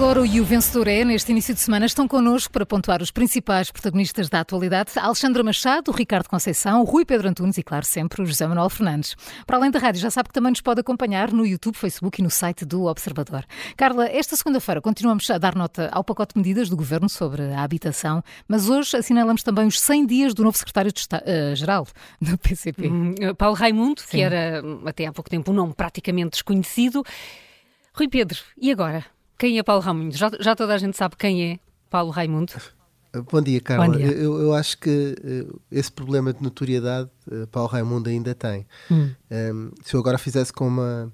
agora o E o Vencedor é. Neste início de semana estão connosco para pontuar os principais protagonistas da atualidade. Alexandra Machado, Ricardo Conceição, Rui Pedro Antunes e, claro, sempre o José Manuel Fernandes. Para além da rádio, já sabe que também nos pode acompanhar no YouTube, Facebook e no site do Observador. Carla, esta segunda-feira continuamos a dar nota ao pacote de medidas do Governo sobre a habitação, mas hoje assinalamos também os 100 dias do novo secretário-geral uh, do PCP. Hum, Paulo Raimundo, Sim. que era até há pouco tempo um nome praticamente desconhecido. Rui Pedro, e agora? Quem é Paulo Raimundo? Já, já toda a gente sabe quem é Paulo Raimundo? Bom dia, Carla. Bom dia. Eu, eu, acho que uh, esse problema de notoriedade uh, Paulo Raimundo ainda tem. Hum. Um, se eu agora fizesse como a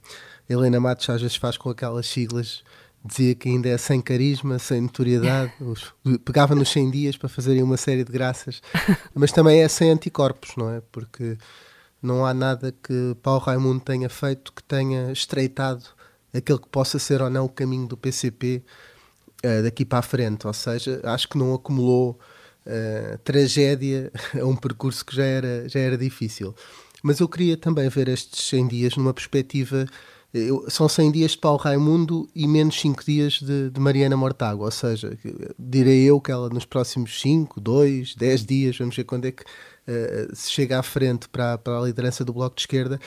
Helena Matos às vezes faz com aquelas siglas, dizia que ainda é sem carisma, sem notoriedade, os, pegava nos 100 dias para fazerem uma série de graças, mas também é sem anticorpos, não é? Porque não há nada que Paulo Raimundo tenha feito que tenha estreitado aquele que possa ser ou não o caminho do PCP uh, eh, daqui para a frente. Ou seja, acho que não acumulou uh, tragédia a um percurso que já era, já era difícil. Mas eu queria também ver estes 100 dias numa perspectiva. Eu, são 100 dias de Paulo Raimundo e menos 5 dias de, de Mariana Mortágua, ou seja, direi eu que ela nos próximos 5, 2, 10 dias, vamos ver quando é que uh, se chega à frente para, para a liderança do Bloco de Esquerda,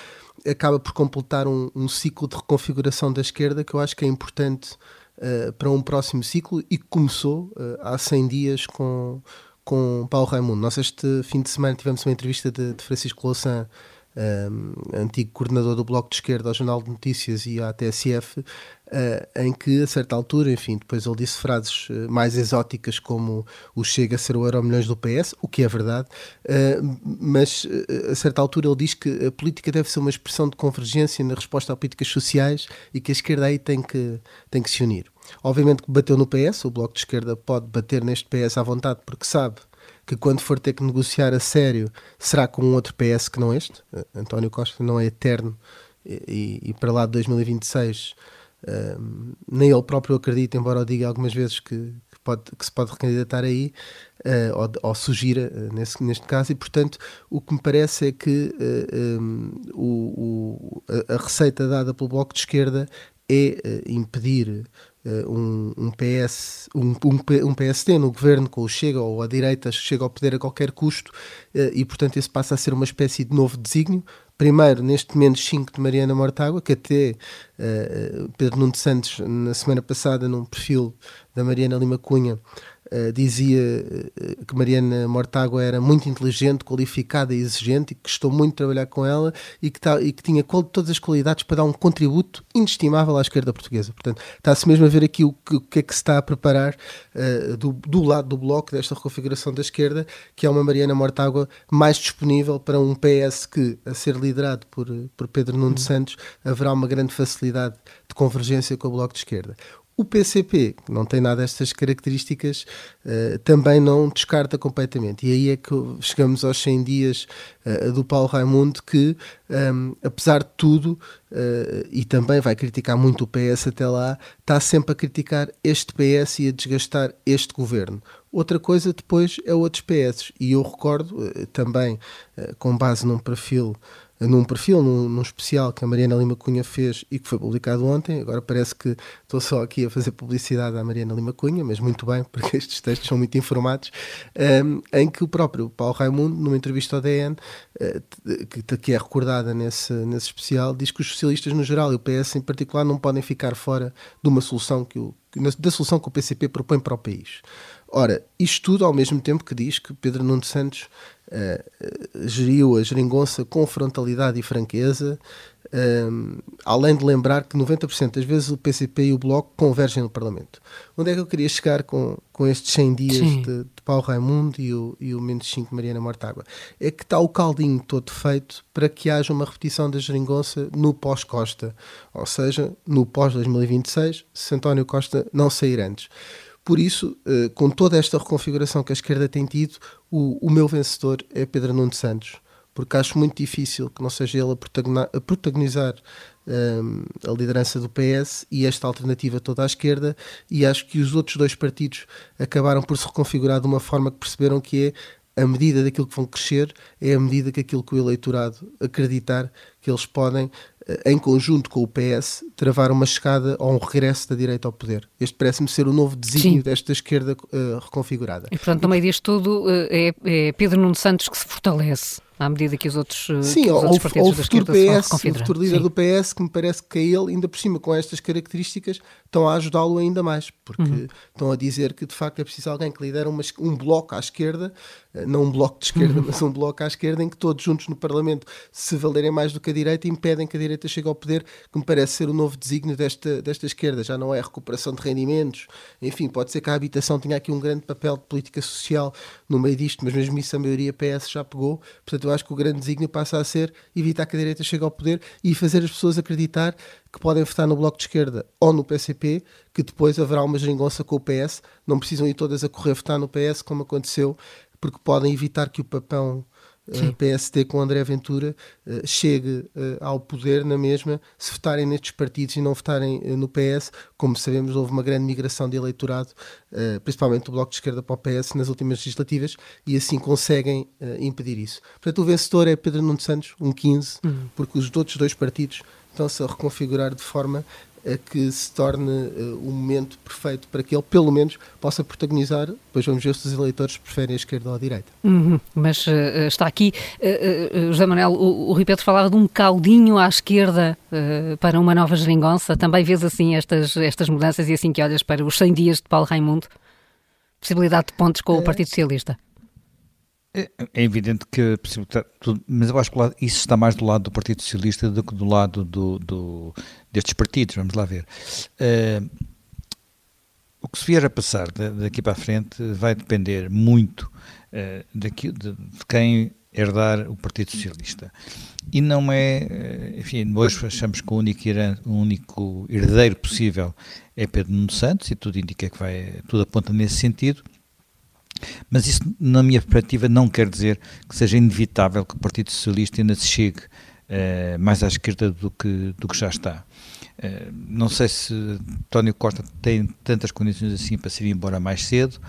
acaba por completar um, um, ciclo de reconfiguração da esquerda que eu acho que é importante uh, para um próximo ciclo e que começou uh, há 100 dias com, com Paulo Raimundo. Nós este fim de semana tivemos uma entrevista de, de Francisco Louçã um, antigo coordenador do Bloco de Esquerda ao Jornal de Notícias e à TSF, uh, em que, a certa altura, enfim, depois ele disse frases uh, mais exóticas como o Chega a ser o euro milhões do PS, o que é verdade, uh, mas a certa altura ele diz que a política deve ser uma expressão de convergência na resposta a políticas sociais e que a esquerda aí tem que, tem que se unir. Obviamente que bateu no PS, o Bloco de Esquerda pode bater neste PS à vontade porque sabe que quando for ter que negociar a sério será com um outro PS que não este. Uh, António Costa não é eterno e, e para lá de 2026 uh, nem ele próprio acredita, embora eu diga algumas vezes que, que, pode, que se pode recandidatar aí uh, ou, ou, sugira uh, nesse, neste caso, e portanto o que me parece é que um, o, o, a, a receita dada pelo Bloco de Esquerda é impedir eh, um, um, PS, um, um, PSD no governo com o Chega ou a direita chega ao poder a qualquer custo eh, e, portanto, esse passa a ser uma espécie de novo desígnio. Primeiro, neste menos 5 de Mariana Mortágua, que até uh, Pedro Nuno Santos, na semana passada, num perfil da Mariana Lima Cunha, Uh, dizia uh, que Mariana Mortágua era muito inteligente, qualificada e exigente e que gostou muito de trabalhar com ela e que, tá, e que tinha todas as qualidades para dar um contributo inestimável à esquerda portuguesa. Portanto, está-se mesmo a ver aqui o que, o que, é que se está a preparar uh, do, do, lado do bloco desta reconfiguração da esquerda, que é uma Mariana Mortágua mais disponível para um PS que, a ser liderado por, por Pedro Nuno uhum. Santos, haverá uma grande facilidade de convergência com o bloco de esquerda. O PCP, que não tem nada destas características, uh, também não descarta completamente. E aí é que chegamos aos 100 dias uh, do Paulo Raimundo, que, um, ehm, apesar de tudo, uh, e também vai criticar muito o PS até lá, está sempre a criticar este PS e a desgastar este governo. Outra coisa depois é outros PS. E eu recordo também, com base num perfil num perfil, num, num, especial que a Mariana Lima Cunha fez e que foi publicado ontem. Agora parece que estou só aqui a fazer publicidade à Mariana Lima Cunha, mas muito bem, porque estes textos são muito informados, um, em que o próprio Paulo Raimundo, numa entrevista ao DN, uh, eh, que, que, é recordada nesse, nesse especial, diz que os socialistas no geral e o PS em particular não podem ficar fora de uma solução que o, da solução que o PCP propõe para o país. Ora, isto tudo ao mesmo tempo que diz que Pedro Nuno Santos uh, geriu a geringonça com frontalidade e franqueza, um, além de lembrar que 90% das vezes o PCP e o Bloco convergem no Parlamento. Onde é que eu queria chegar com, com estes 100 dias de, de, Paulo Raimundo e o, e o menos 5 de Mariana Mortágua? É que está o caldinho todo feito para que haja uma repetição da geringonça no pós-Costa, ou seja, no pós-2026, se António Costa não sair antes. Por isso, uh, com toda esta reconfiguração que a esquerda tem tido, o, o meu vencedor é Pedro Nuno Santos, porque acho muito difícil que não seja ele a, protagonizar um, a liderança do PS e esta alternativa toda à esquerda, e acho que os outros dois partidos acabaram por se reconfigurar de uma forma que perceberam que é a medida daquilo que vão crescer, é a medida que aquilo que o eleitorado acreditar que eles podem em conjunto com o PS, travar uma chegada ou um regresso da direita ao poder. Este parece-me ser o novo desígnio desta esquerda uh, reconfigurada. E, portanto, no meio disto tudo, uh, é, é Pedro Nuno Santos que se fortalece à medida que os outros, Sim, que os outros partidos ou o futuro PS, o futuro líder Sim. do PS, que me parece que ele, ainda por cima, com estas características, estão a ajudá-lo ainda mais, porque uhum. estão a dizer que de facto é preciso alguém que lidera uma, um bloco à esquerda, eh, não um bloco de esquerda, uhum. mas um bloco à esquerda, em que todos juntos no Parlamento se valerem mais do que a direita e impedem que a direita chegue ao poder, que me parece ser o novo desígnio desta, desta esquerda. Já não é a recuperação de rendimentos, enfim, pode ser que a habitação tenha aqui um grande papel de política social no meio disto, mas mesmo isso a maioria PS já pegou. Portanto, eu acho que o grande desígnio passa a ser evitar que a direita chegue ao poder e fazer as pessoas acreditar que podem votar no Bloco de Esquerda ou no PCP, que depois haverá uma geringonça com o PS. Não precisam ir todas a correr votar no PS, como aconteceu, porque podem evitar que o papão uh, eh, PSD com André Ventura uh, chegue uh, ao poder na mesma se votarem nestes partidos e não votarem no PS. Como sabemos, houve uma grande migração de eleitorado, principalmente do Bloco de Esquerda para o PS nas últimas legislativas, e assim conseguem impedir isso. Portanto, o vencedor é Pedro Nuno Santos, um 15, uhum. porque os outros dois partidos estão-se a reconfigurar de forma a que se torne uh, o momento perfeito para que ele, pelo menos, possa protagonizar. Depois vamos ver se os eleitores preferem a esquerda ou a direita. Uhum, mas uh, está aqui, uh, José Manuel, o, o Rui Pedro falava de um caldinho à esquerda para uma nova geringonça. Também vês assim estas, estas mudanças e assim que olhas para os 100 dias de Paulo Raimundo? Possibilidade de pontos com o Partido Socialista? É, evidente que mas eu acho que isso está mais do lado do Partido Socialista do que do lado do, do destes partidos, vamos lá ver. Uh, o que se vier a passar daqui para a frente vai depender muito uh, daqui, de, de, quem herdar o Partido Socialista. E não é, eh, enfim, hoje achamos que o único, o único herdeiro possível é Pedro Nuno Santos e tudo indica que vai, tudo aponta nesse sentido. Mas isso, na minha perspectiva, não quer dizer que seja inevitável que o Partido Socialista ainda se chegue uh, mais à esquerda do que, do que já está. Uh, não sei se António Costa tem tantas condições assim para se ir embora mais cedo.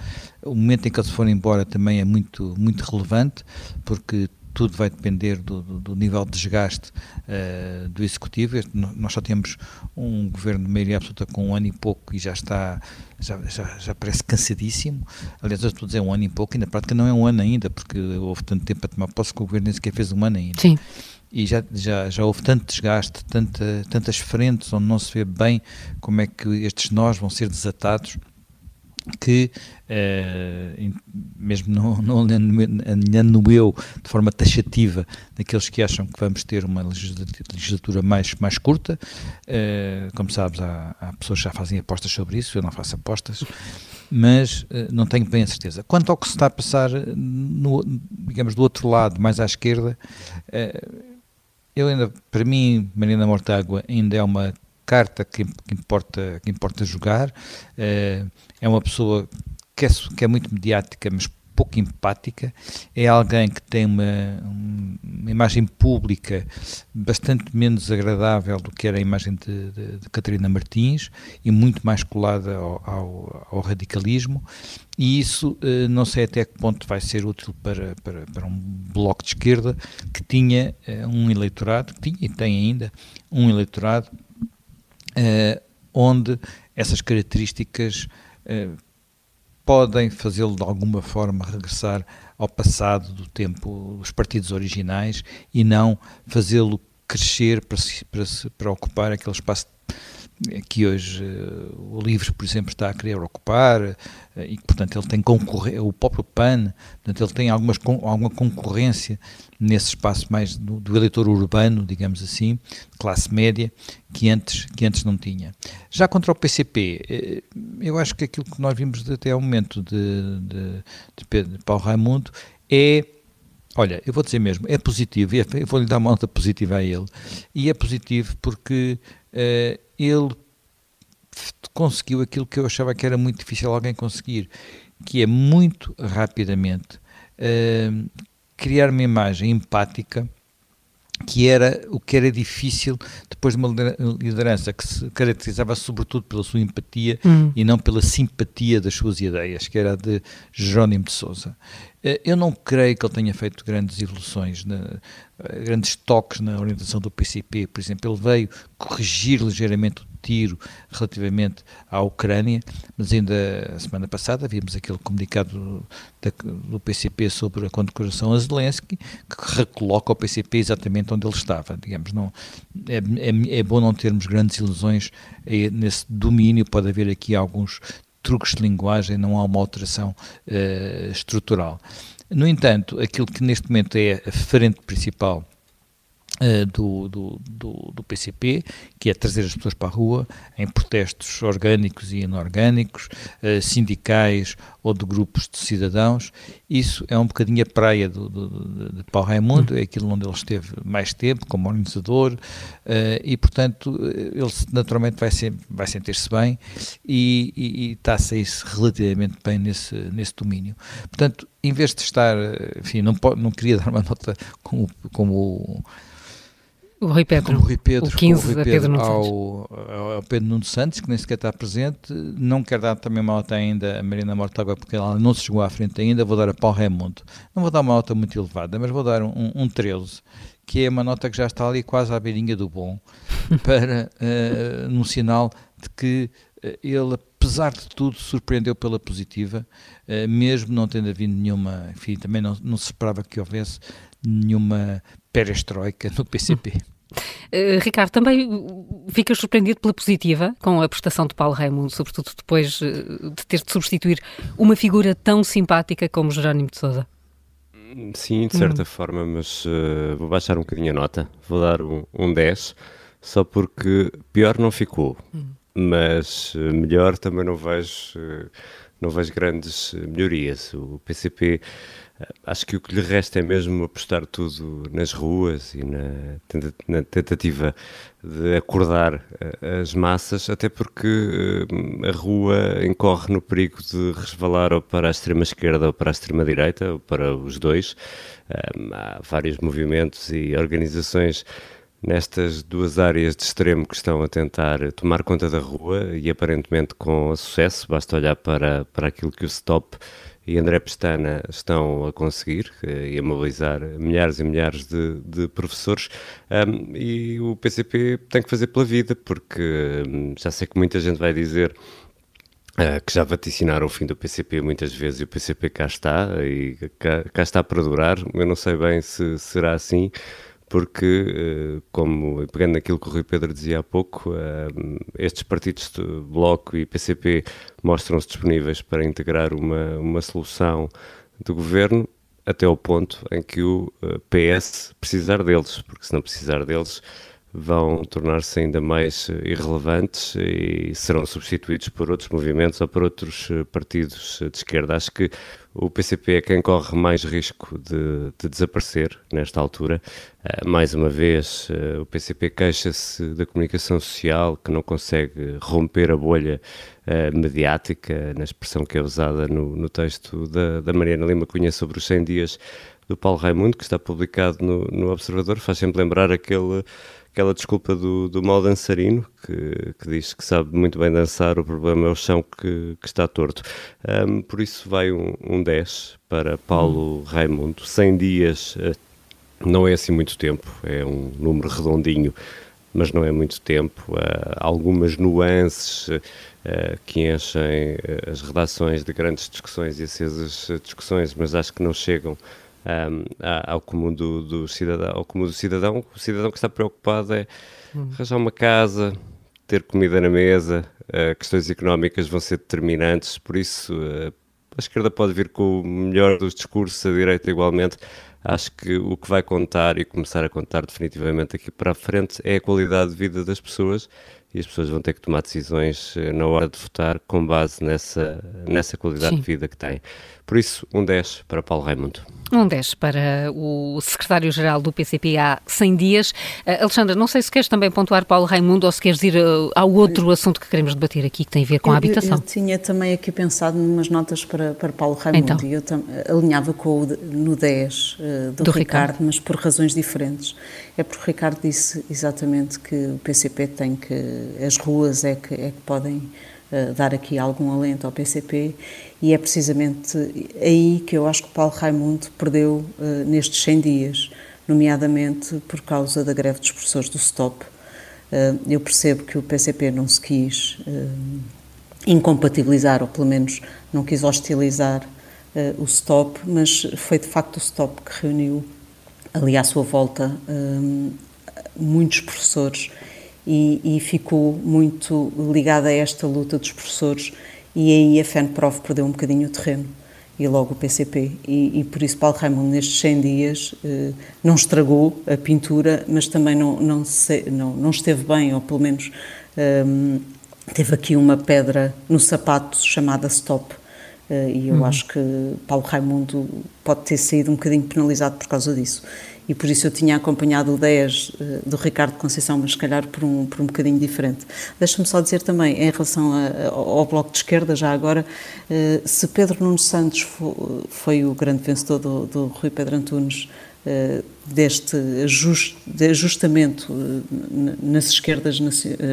O momento em que ele se for embora também é muito, muito relevante, porque tudo vai depender do, do, do nível de desgaste uh, do Executivo. Nós só temos um governo de maioria absoluta com um ano e pouco e já está, já, já, já parece cansadíssimo. Aliás, eu estou a dizer um ano e pouco e na prática não é um ano ainda, porque houve tanto tempo a tomar posse que o governo nem sequer fez um ano ainda. Sim. E já, já, já houve tanto desgaste, tanta, tantas frentes onde não se vê bem como é que estes nós vão ser desatados que, uh, mesmo não, não alinhando eu de forma taxativa daqueles que acham que vamos ter uma legislatura mais, mais curta, uh, como sabes, há, há, pessoas que já fazem apostas sobre isso, eu não faço apostas, mas uh, não tenho bem a certeza. Quanto ao que se está a passar, no, digamos, do outro lado, mais à esquerda, eu ainda, para mim, Marina Mortágua ainda é uma carta que, que, importa, que importa jogar. Uh, é uma pessoa que é, que é muito mediática, mas pouco empática, é alguém que tem uma, uma, imagem pública bastante menos agradável do que era a imagem de, de, de Catarina Martins e muito mais colada ao, ao, ao radicalismo, e isso uh, não sei até que ponto vai ser útil para, para, para um bloco de esquerda que tinha uh, um eleitorado, que tinha e tem ainda um eleitorado uh, onde essas características uh, podem fazê-lo de alguma forma regressar ao passado do tempo dos partidos originais e não fazê-lo crescer para, para, para ocupar aquele espaço que hoje uh, o LIVRE, por exemplo, está a querer ocupar uh, e que, portanto, ele tem concorrência, o próprio PAN, portanto, ele tem algumas, com, alguma concorrência nesse espaço mais do, do, eleitor urbano, digamos assim, classe média, que antes, que antes não tinha. Já contra o PCP, uh, eu acho que aquilo que nós vimos até ao momento de, de, de, Pedro, de Paulo Raimundo é Olha, eu vou dizer mesmo, é positivo, eu vou-lhe dar uma nota positiva a ele, e é positivo porque ele conseguiu aquilo que eu achava que era muito difícil alguém conseguir, que é muito rapidamente uh, criar uma imagem empática que era o que era difícil depois de uma liderança que se caracterizava sobretudo pela sua empatia hum. e não pela simpatia das suas ideias, que era a de Jerónimo de Sousa. Eh, eu não creio que ele tenha feito grandes evoluções, eh, grandes toques na orientação do PCP. Por exemplo, ele veio corrigir ligeiramente o tiro relativamente à Ucrânia, mas ainda a semana passada vimos aquele comunicado do, do PCP sobre a condecoração a Zelensky, que recoloca o PCP exatamente onde ele estava. Digamos, não, é, é, é bom não termos grandes ilusões nesse domínio, pode haver aqui alguns truques de linguagem, não há uma alteração uh, estrutural. No entanto, aquilo que neste momento é a frente principal do, do, do, do, PCP, que é trazer as pessoas para a rua em protestos orgânicos e inorgânicos, uh, sindicais ou de grupos de cidadãos. Isso é um bocadinho a praia do, do, de Paulo Raimundo, é aquilo onde ele esteve mais tempo como organizador uh, e, portanto, ele naturalmente vai, ser, vai sentir-se bem e, e, e está a sair-se relativamente bem nesse, nesse domínio. Portanto, em vez de estar, enfim, não, não queria dar uma nota como, como o Rui Pedro. Como Rui Pedro, o 15 Rui Pedro, Pedro ao, ao, Pedro Nuno Santos, que nem sequer está presente. Não quero dar também uma nota ainda a Marina Mortágua, porque ela não se chegou à frente ainda. Vou dar a Paulo Raimundo. Não vou dar uma nota muito elevada, mas vou dar um, um 13, que é uma nota que já está ali quase à beirinha do bom, para, uh, num sinal de que uh, ele, apesar de tudo, surpreendeu pela positiva, uh, mesmo não tendo havido nenhuma, enfim, também não, não se esperava que houvesse nenhuma perestroika no PCP. Uh, Ricardo, também ficas surpreendido pela positiva com a prestação de Paulo Raimundo, sobretudo depois uh, de ter de substituir uma figura tão simpática como Jerónimo de Sousa? Sim, de certa hum. forma, mas uh, vou baixar um bocadinho a nota, vou dar um, um 10, só porque pior não ficou, hum. Mas melhor também não vejo, não vejo grandes melhorias. O PCP Acho que o que lhe resta é mesmo apostar tudo nas ruas e na, tentativa de acordar eh, as massas, até porque a rua incorre no perigo de resvalar ou para a extrema-esquerda ou para a extrema-direita, ou para os dois. Há vários movimentos e organizações nestas duas áreas de extremo que estão a tentar tomar conta da rua e aparentemente com sucesso. Basta olhar para, para aquilo que o Stop e André Pestana estão a conseguir eh, e a mobilizar milhares e milhares de, de professores um, e o PCP tem que fazer pela vida, porque já sei que muita gente vai dizer Uh, que já vaticinaram o fim do PCP muitas vezes e o PCP cá está e cá, cá está para durar. Eu não sei bem se será assim, porque, eh, como pegando naquilo que o Rui Pedro dizia há pouco, eh, estes partidos Bloco e PCP mostram-se disponíveis para integrar uma, uma solução de governo até ao ponto em que o eh, PS precisar deles, porque se não precisar deles vão tornar-se ainda mais irrelevantes e serão substituídos por outros movimentos ou por outros partidos de esquerda. Acho que o PCP é quem corre mais risco de, de desaparecer nesta altura. Mais uma vez, o PCP queixa-se da comunicação social que não consegue romper a bolha mediática, na expressão que é usada no, no texto da, da, Mariana Lima Cunha sobre os 100 dias do Paulo Raimundo, que está publicado no, no Observador. Faz sempre lembrar aquele aquela desculpa do, do mau dançarino, que, que, diz que sabe muito bem dançar, o problema é o chão que, que está torto. Um, por isso vai um, um 10 para Paulo. Raimundo. 100 dias uh, não é assim muito tempo, é um número redondinho, mas não é muito tempo. Uh, algumas nuances uh, que enchem as redações de grandes discussões e acesas discussões, mas acho que não chegam um, ao, comum do, do, cidadão, ao comum do cidadão. O cidadão que está preocupado é hum. arranjar uma casa, ter comida na mesa, uh, questões económicas vão ser determinantes, por isso uh, a esquerda pode vir com o melhor dos discursos, a direita igualmente. Acho que o que vai contar e começar a contar definitivamente aqui para a frente é a qualidade de vida das pessoas e as pessoas vão ter que tomar decisões eh, na hora de votar com base nessa, nessa qualidade Sim. de vida que têm. Por isso, um 10 para Paulo Raimundo. Um 10 para o secretário-geral do PCP há 100 dias. Uh, Alexandra, não sei se queres também pontuar Paulo Raimundo ou se queres ir uh, ao outro assunto que queremos debater aqui, que tem a ver com eu, a habitação. Eu, eu, tinha também aqui pensado numas notas para, para Paulo Raimundo então. e eu alinhava com o no 10 uh, do, do Ricardo, Ricardo, mas por razões diferentes. É porque o Ricardo disse exatamente que o PCP tem que, as ruas é que, é que podem dar aqui algum alento ao PCP e é precisamente aí que eu acho que o Paulo Raimundo perdeu uh, nestes 100 dias, nomeadamente por causa da greve dos professores do STOP. Uh, eu percebo que o PCP não se quis uh, incompatibilizar, ou pelo menos não quis hostilizar o STOP, mas foi de facto o STOP que reuniu ali à sua volta muitos professores e, e ficou muito ligada a esta luta dos professores e aí a FENPROF perdeu um bocadinho o terreno e logo o PCP. E, e, por isso Paulo Raimundo, nestes 100 dias, eh, não estragou a pintura, mas também não, não, se, não, não esteve bem, ou pelo menos um, ehm, teve aqui uma pedra no sapato chamada stop. Uh, e eu uhum. acho que Paulo Raimundo pode ter saído um bocadinho penalizado por causa disso e por isso eu tinha acompanhado o 10 uh, do Ricardo Conceição, mas se calhar por um, por um bocadinho diferente. Deixa-me só dizer também, em relação a, ao Bloco de Esquerda, já agora, uh, se Pedro Nuno Santos foi, foi o grande vencedor do, do Rui Pedro Antunes, deste ajust, de ajustamento nas esquerdas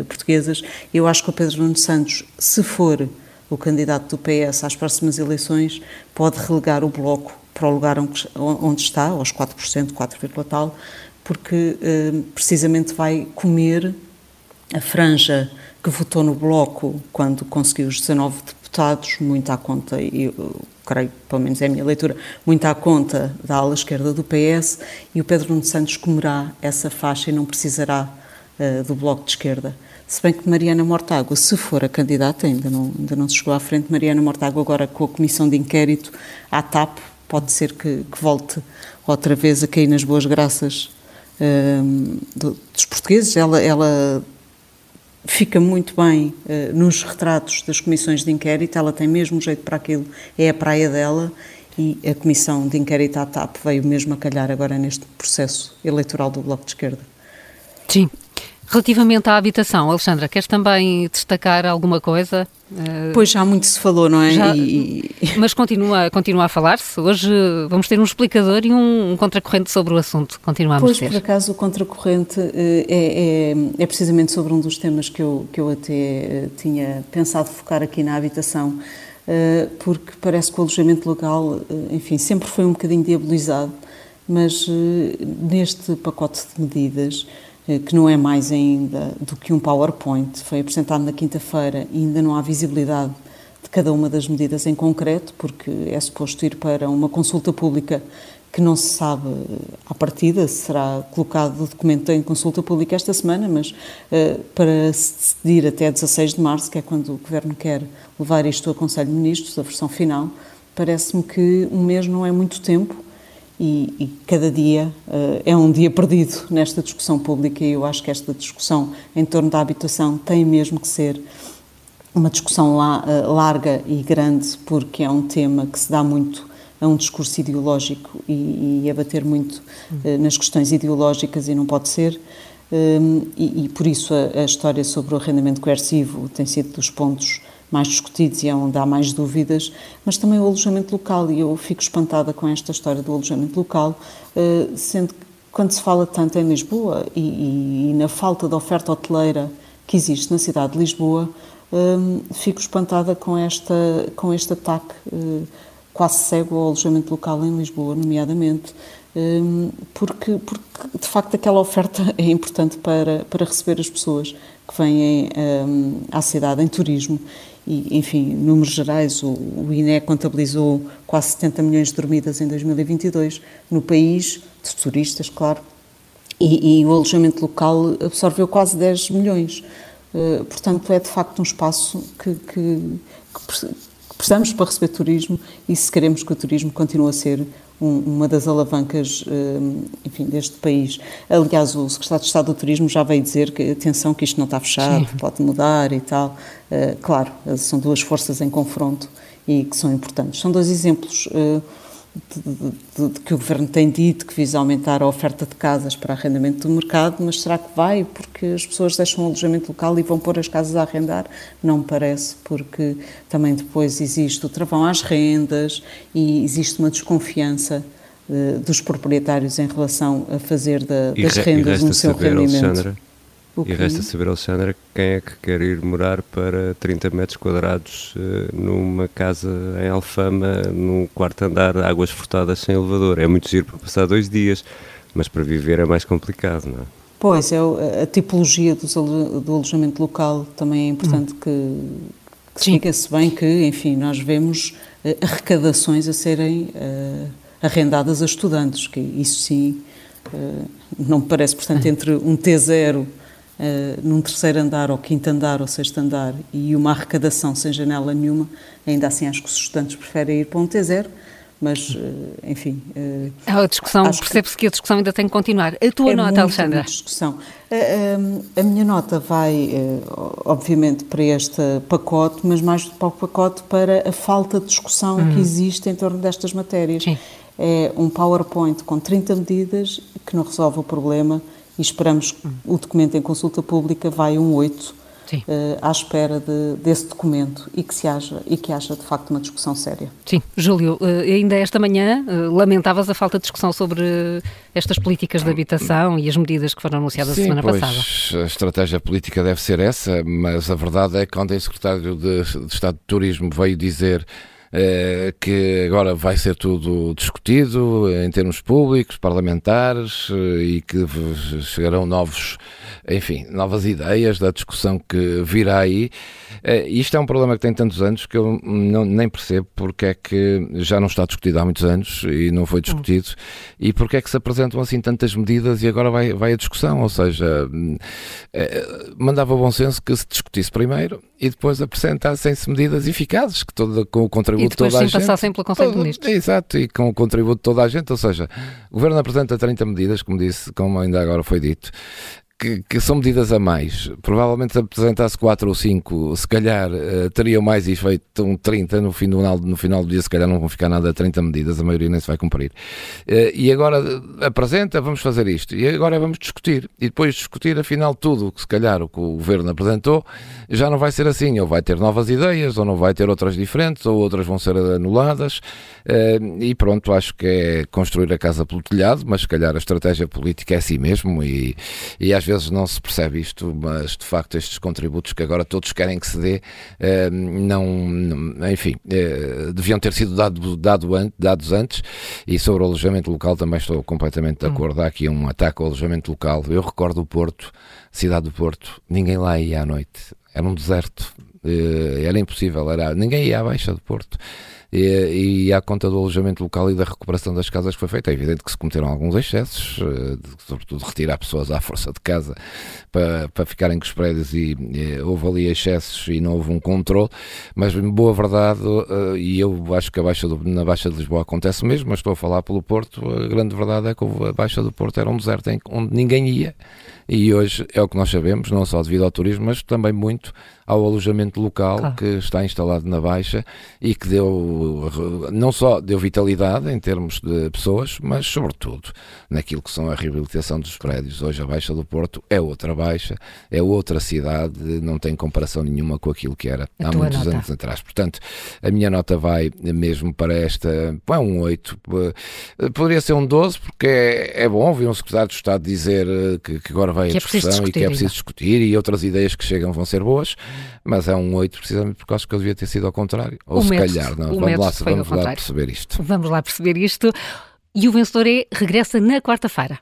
portuguesas, eu acho que o Pedro Nuno Santos, se for o candidato do PS às próximas eleições, pode relegar o Bloco para o lugar onde está, aos 4%, 4, tal, porque eh, precisamente vai comer a franja que votou no Bloco quando conseguiu os 19 deputados, muito à conta, e eu creio, pelo menos é a minha leitura, muito à conta da ala esquerda do PS, e o Pedro Nuno Santos comerá essa faixa e não precisará uh, do Bloco de Esquerda. Se bem que Mariana Mortágua, se for a candidata, ainda não, ainda não se chegou à frente, Mariana Mortágua agora com a comissão de inquérito à TAP, pode ser que, que, volte outra vez a cair nas boas graças um, dos portugueses. Ela, ela fica muito bem uh, nos retratos das comissões de inquérito, ela tem mesmo jeito para aquilo, é a praia dela e a comissão de inquérito à TAP veio mesmo a calhar agora neste processo eleitoral do Bloco de Esquerda. Sim. Relativamente à habitação, Alexandra, queres também destacar alguma coisa? Eh, pois já muito se falou, não é? Já, e... Mas continua, continua a falar-se. Hoje vamos ter um explicador e um, um contracorrente sobre o assunto. Continuamos pois, a ter. por acaso, o contracorrente eh, é, é, é, precisamente sobre um dos temas que eu, que eu até eh, tinha pensado focar aqui na habitação, porque parece que o alojamento legal, enfim, sempre foi um bocadinho diabolizado, mas neste pacote de medidas que não é mais ainda do que um PowerPoint, foi apresentado na quinta-feira e ainda não há visibilidade de cada uma das medidas em concreto, porque é suposto ir para uma consulta pública que não se sabe à partida se será colocado o documento em consulta pública esta semana, mas uh, para se decidir até 16 de março, que é quando o Governo quer levar isto ao Conselho de Ministros, a versão final, parece-me que um mês não é muito tempo e, e cada dia uh, é um dia perdido nesta discussão pública e eu acho que esta discussão em torno da habitação tem mesmo que ser uma discussão uh, larga e grande porque é um tema que se dá muito a um discurso ideológico e, e a bater muito uh, nas questões ideológicas e não pode ser. Um, e, e, por isso a, a história sobre o arrendamento coercivo tem sido dos pontos mais discutidos e é onde há mais dúvidas, mas também o alojamento local. E eu fico espantada com esta história do alojamento local, eh, sendo que quando se fala tanto em Lisboa e, e na falta de oferta hoteleira que existe na cidade de Lisboa, eh, fico espantada com, esta, com este ataque eh, quase cego ao alojamento local em Lisboa, nomeadamente, porque, porque de facto aquela oferta é importante para, para receber as pessoas que vêm à cidade em turismo e, enfim, números gerais, o, o INE contabilizou quase 70 milhões de dormidas em 2022 no país, de turistas, claro, e, e o alojamento local absorveu quase 10 milhões. Uh, portanto, é de facto um espaço que, que, que precisamos para receber turismo e se queremos que o turismo continue a ser um, uma das alavancas, hum, enfim, deste país. Aliás, o secretário de Estado do Turismo já veio dizer que, atenção, que isto não está fechado, Sim. pode mudar e tal. Uh, claro, são duas forças em confronto e que são importantes. São dois exemplos uh, de, de, que o Governo tem dito que visa aumentar a oferta de casas para arrendamento do mercado, mas será que vai? Porque as pessoas deixam o alojamento local e vão pôr as casas a arrendar? Não me parece, porque também depois existe o travão às rendas e existe uma desconfiança uh, dos proprietários em relação a fazer da, das rendas um seu rendimento. Alexandra, e resta saber, Alexandra, quem é que quer ir morar para 30 metros quadrados uh, numa casa em Alfama, num quarto andar, águas furtadas sem elevador. É muito giro para passar dois dias, mas para viver é mais complicado, não é? Pois, é, a tipologia do, do alojamento local também é importante hum. que, que explica-se bem que, enfim, nós vemos uh, arrecadações a serem uh, arrendadas a estudantes, que isso sim não me parece, portanto, hum. entre um T0 uh, num terceiro andar, ou quinto andar, ou sexto andar, e uma arrecadação sem janela nenhuma, ainda assim acho que os estudantes preferem ir para um T0, mas, uh, enfim... Uh, a discussão, percebe-se que, que a discussão ainda tem que continuar. A tua é nota, Alexandra? discussão. A, a, minha nota vai, obviamente, para este pacote, mas mais do que para o pacote, para a falta de discussão uhum. que existe em torno destas matérias. Sim. É um PowerPoint com 30 medidas que não resolve o problema, e esperamos que o documento em consulta pública vai um 8 uh, à espera de, desse documento e que se haja e que haja de facto uma discussão séria. Sim, Júlio, uh, ainda esta manhã uh, lamentavas a falta de discussão sobre estas políticas de habitação e as medidas que foram anunciadas Sim, semana pois, passada. A estratégia política deve ser essa, mas a verdade é que quando o secretário de, de Estado de Turismo veio dizer eh, que agora vai ser tudo discutido em termos públicos, parlamentares eh, e que chegarão novos, enfim, novas ideias da discussão que virá aí. Eh, isto é um problema que tem tantos anos que eu não, nem percebo porque é que já não está discutido há muitos anos e não foi discutido e porque é que se apresentam assim tantas medidas e agora vai, vai a discussão. Ou seja, mandava bom senso que se discutisse primeiro e depois apresentassem-se medidas eficazes que toda, com o contributo de toda a gente. E passassem pelo Conselho de Ministros. Exato, e com o contributo de toda a gente, ou seja, o Governo apresenta 30 medidas, como disse, como ainda agora foi dito, que, que, são medidas a mais. Provavelmente se apresentasse 4 ou 5, se calhar uh, teriam mais efeito um 30 no final, no final do dia, se calhar não vão ficar nada a 30 medidas, a maioria nem se vai cumprir. Uh, e agora uh, apresenta, vamos fazer isto. E agora vamos discutir. E depois discutir, afinal, tudo que se calhar o que o Governo apresentou já não vai ser assim. Ou vai ter novas ideias, ou não vai ter outras diferentes, ou outras vão ser anuladas. e pronto, acho que é construir a casa pelo telhado, mas se calhar a estratégia política é assim mesmo. E, e às vezes não se percebe isto, mas de facto estes contributos que agora todos querem que se dê, eh, não, enfim, eh, deviam ter sido dado, dado dados antes. E sobre o alojamento local também estou completamente de hum. acordo. Há aqui um ataque ao alojamento local. Eu recordo o Porto, cidade do Porto, ninguém lá ia à noite, era um deserto, era impossível, era, ninguém ia à Baixa do Porto e, e à conta do alojamento local e da recuperação das casas que foi feita. É evidente que se cometeram alguns excessos, eh, sobretudo retirar pessoas à força de casa para, para ficarem com os prédios e, e houve ali excessos e não houve um controle, mas boa verdade, eh, e eu acho que a Baixa do, na Baixa de Lisboa acontece mesmo, mas estou a falar pelo Porto, a grande verdade é que a Baixa do Porto era um deserto onde ninguém ia e hoje é o que nós sabemos, não só devido ao turismo, mas também muito ao alojamento local claro. que está instalado na Baixa e que deu não só deu vitalidade em termos de pessoas, mas sobretudo naquilo que são a reabilitação dos prédios. Hoje a Baixa do Porto é outra Baixa, é outra cidade, não tem comparação nenhuma com aquilo que era a há muitos nota. anos atrás. Portanto, a minha nota vai mesmo para esta, é um 8, poderia ser um 12, porque é, é bom ouvir um secretário de Estado dizer que, que agora vai que a discussão é e que é preciso discutir e outras ideias que chegam vão ser boas, mas é um 8 precisamente porque acho que eu devia ter sido ao contrário. Ou o se método, calhar, não. Vamos lá, vamos lá perceber isto. Vamos lá perceber isto. E o vencedor é regressa na quarta-feira.